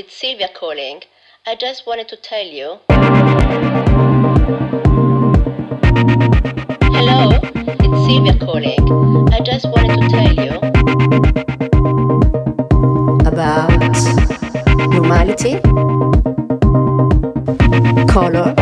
It's Sylvia calling. I just wanted to tell you. Hello, it's Sylvia calling. I just wanted to tell you about normality, color.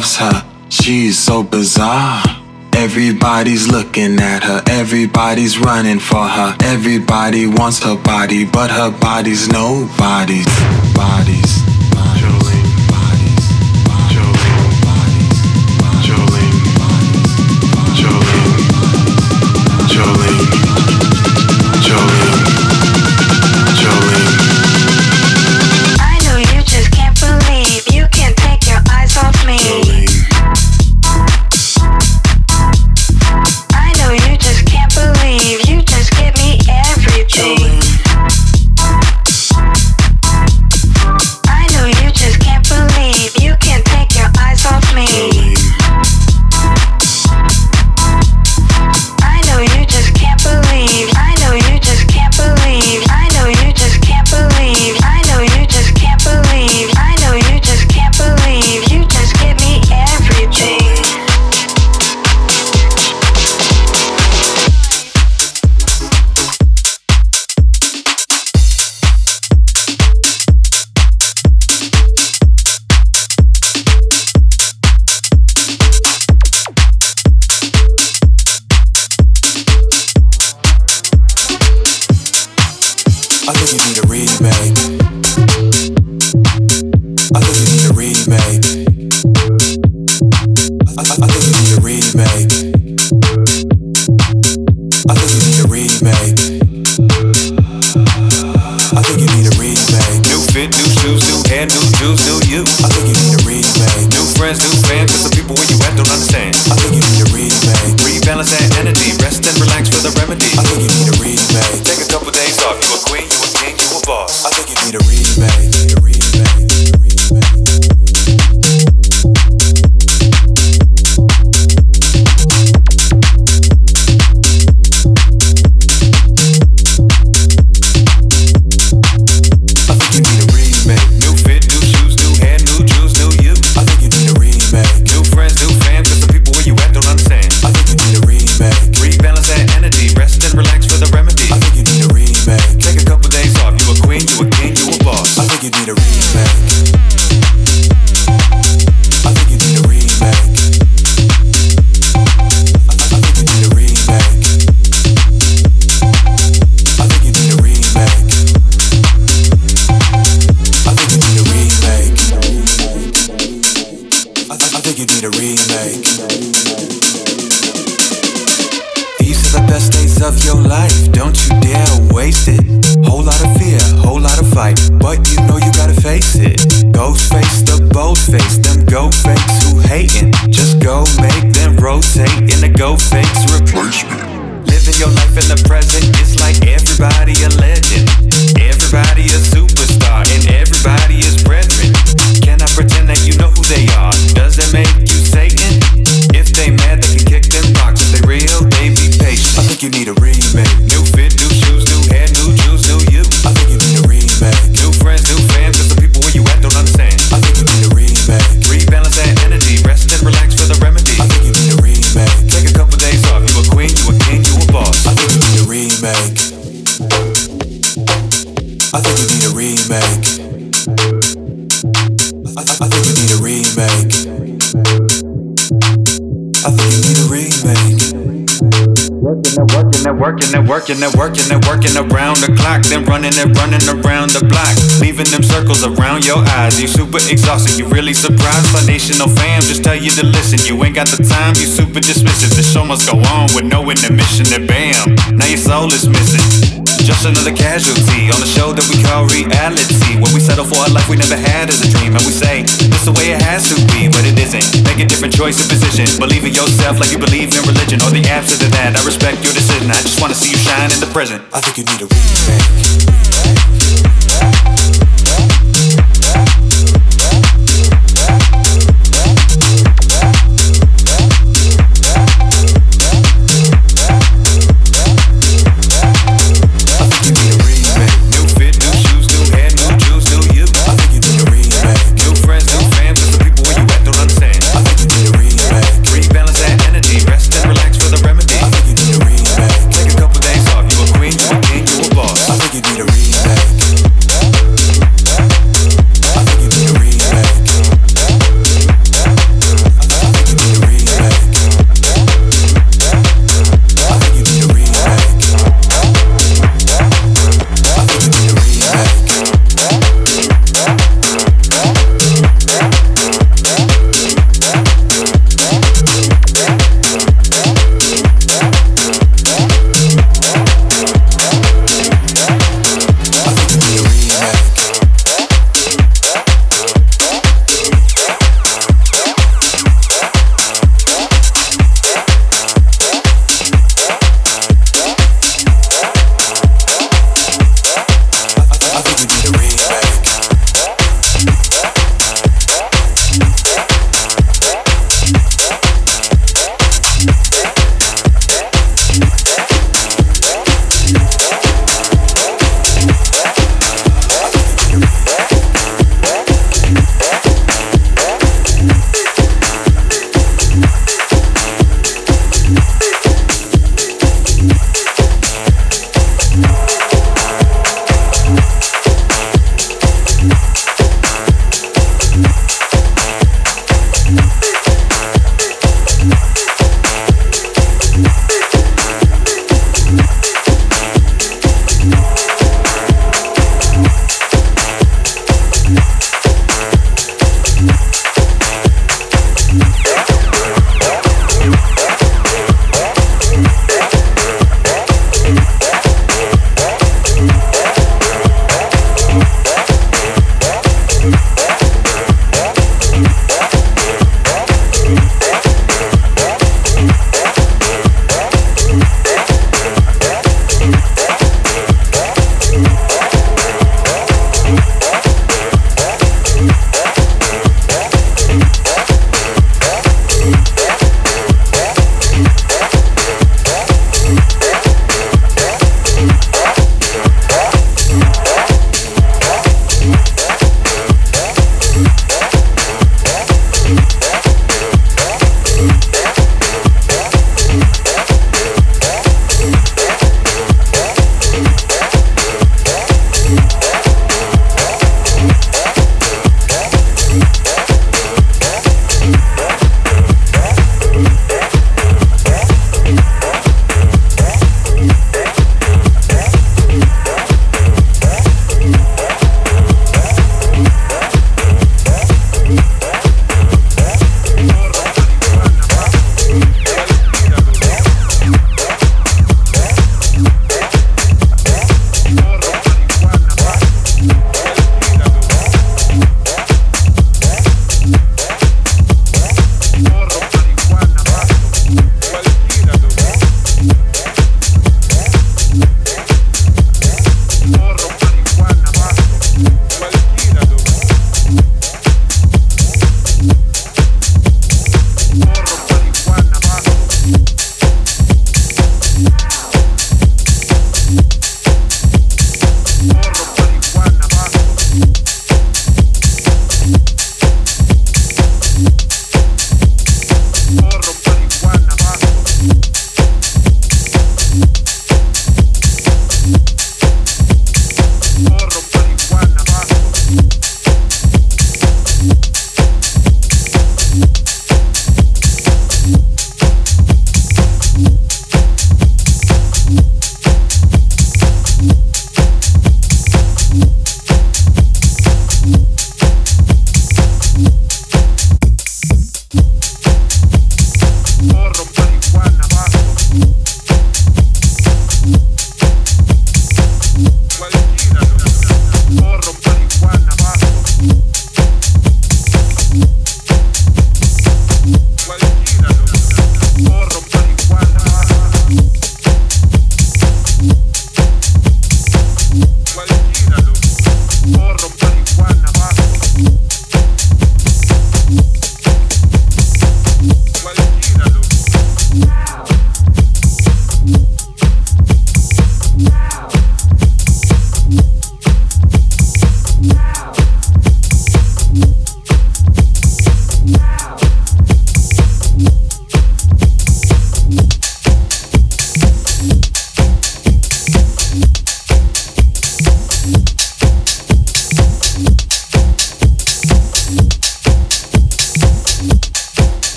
loves her. She's so bizarre. Everybody's looking at her, everybody's running for her. Everybody wants her body, but her body's nobody's. Bodies. house. You really surprised? By national fam, just tell you to listen. You ain't got the time, you super dismissive. The show must go on with no intermission. And bam, now your soul is missing. Just another casualty on the show that we call reality. Where we settle for a life we never had as a dream. And we say, it's the way it has to be, but it isn't. Make a different choice and position. Believe in yourself like you believe in religion. Or the absence of that. I respect your decision. I just wanna see you shine in the present. I think you need a reason.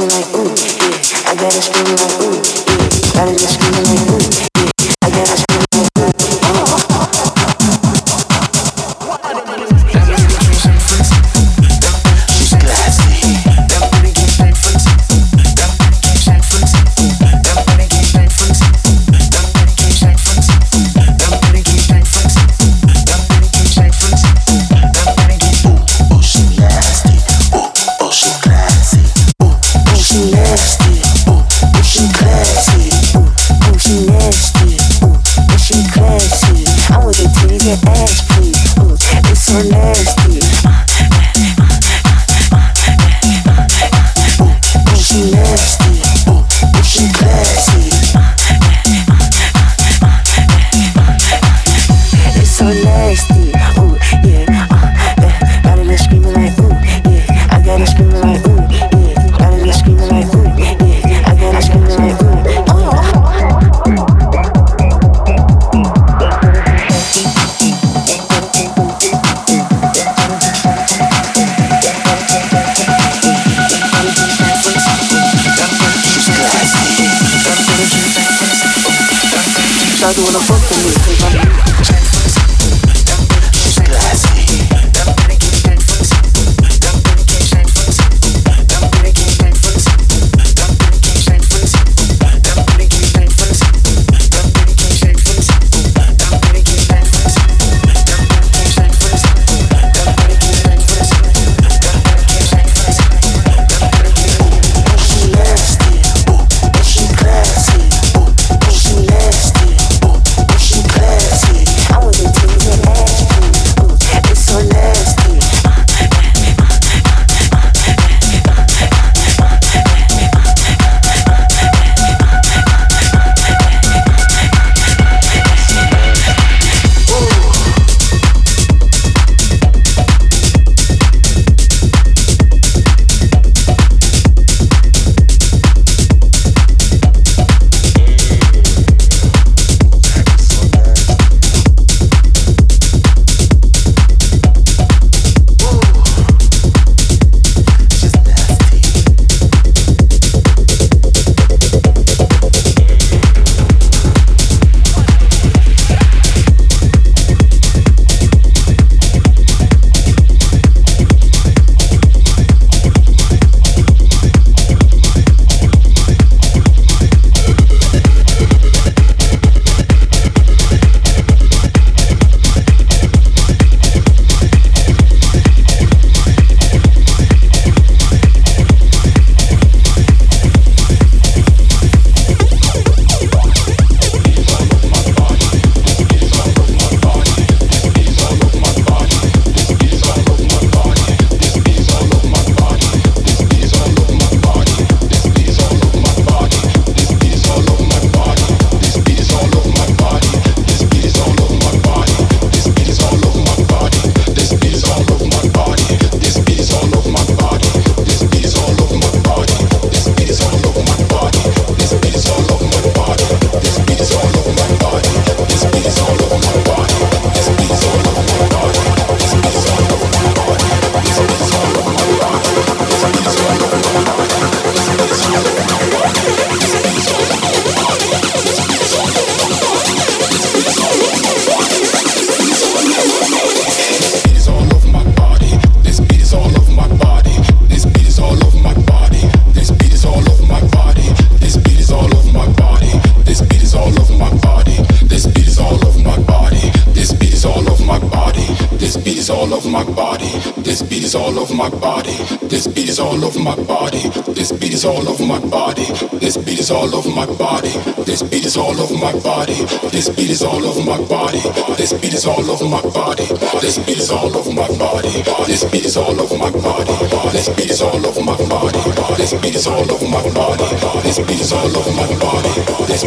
I'm like, ooh. Is all over my body. This beat is all over my body. This beat is all over my body. This beat is all over my body. This beat is all over my body. This beat is all over my body. This beat all. This beat all over my body.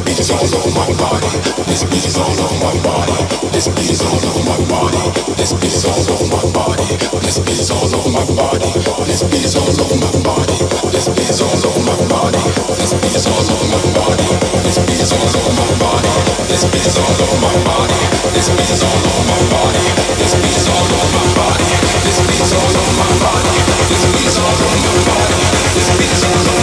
Beat all body. This beat all over my body. This beat is all over my body. This beat is all over my body. This beat is all over my body. This beat is all over my body. This beat is all over my body. This beat is all over my body. This beat is all over my body. This beat is all over my body. This beat is all over my body. This beat is all over my body. This beat is all over my body. Just be the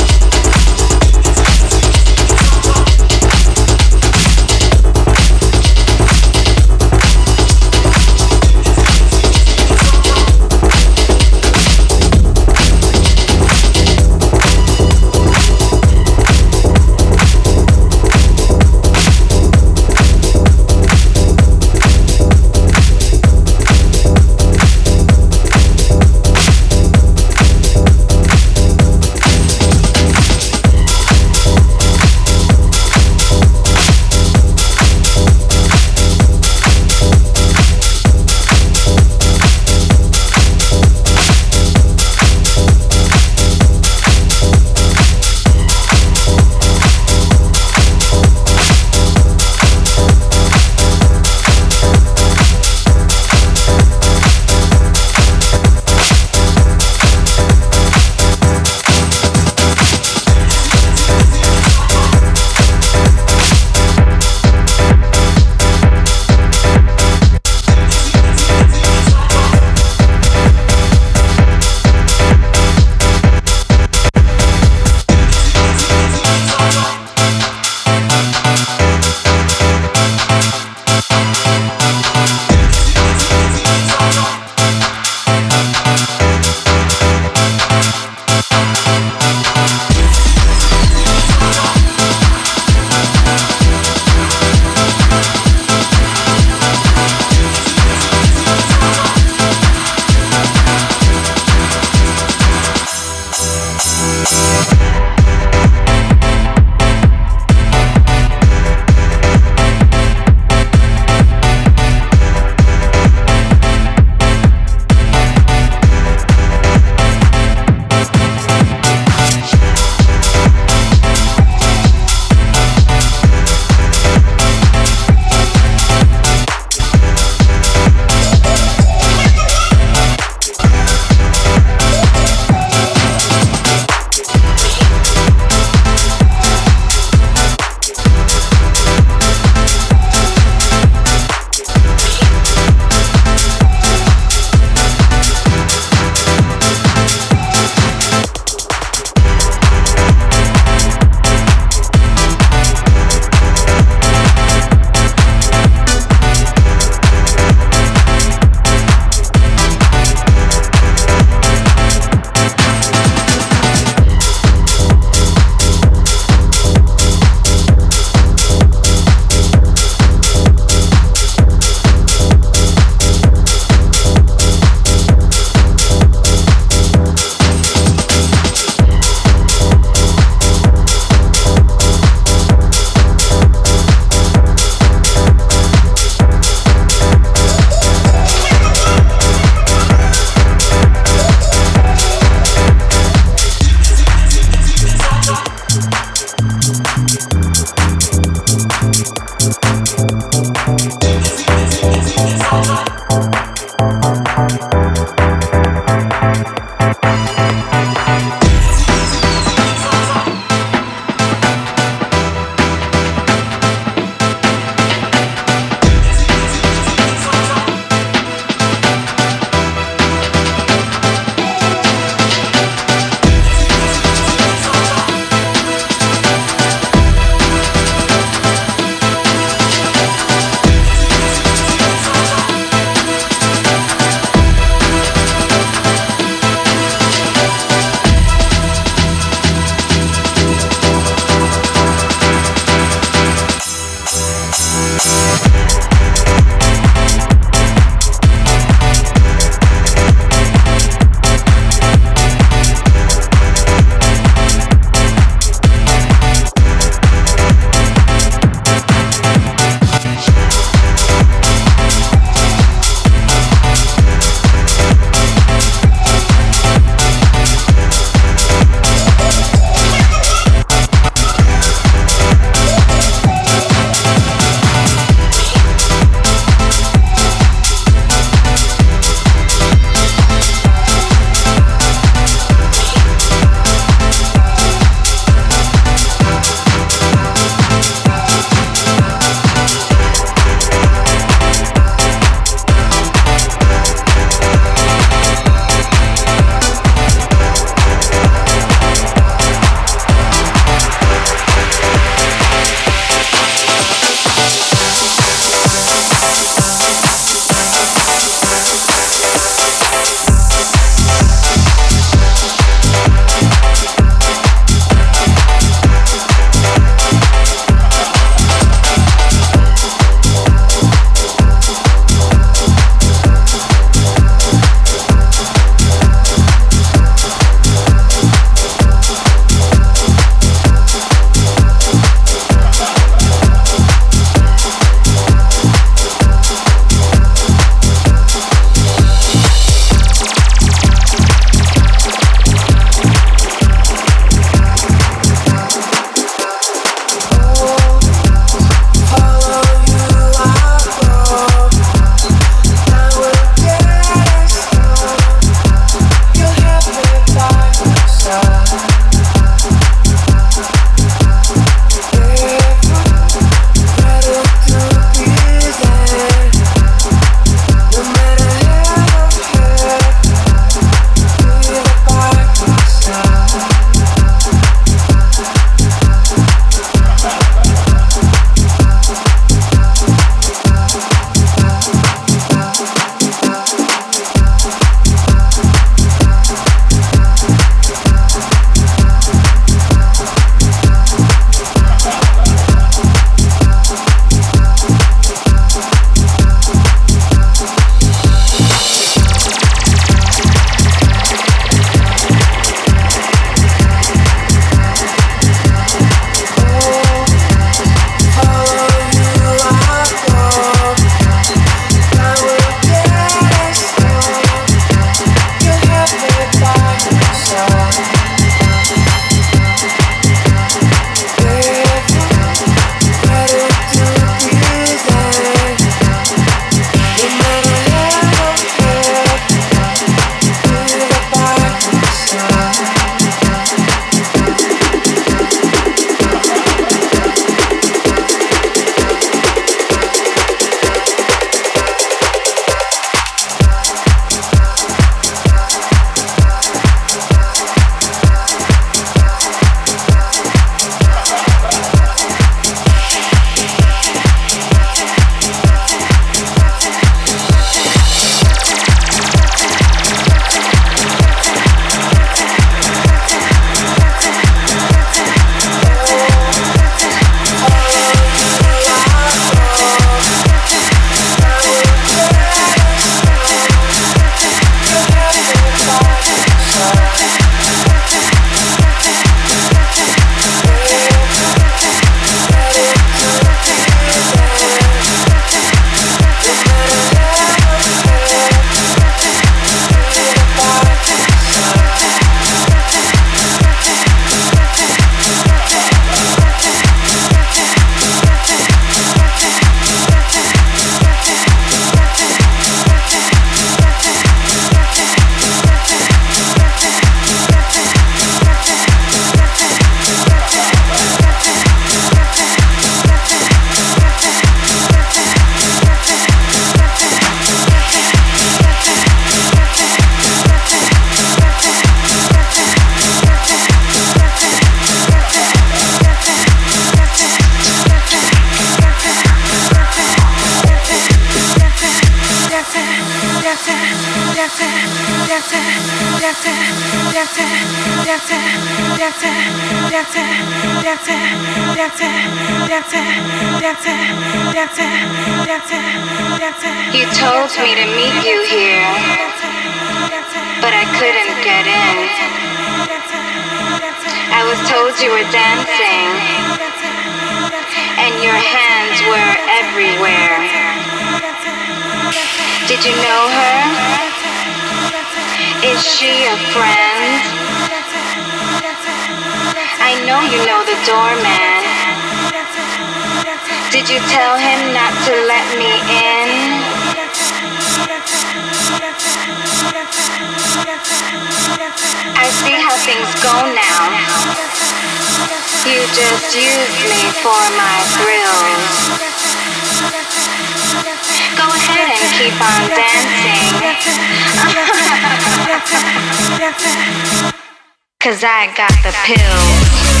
Cause I got the pills.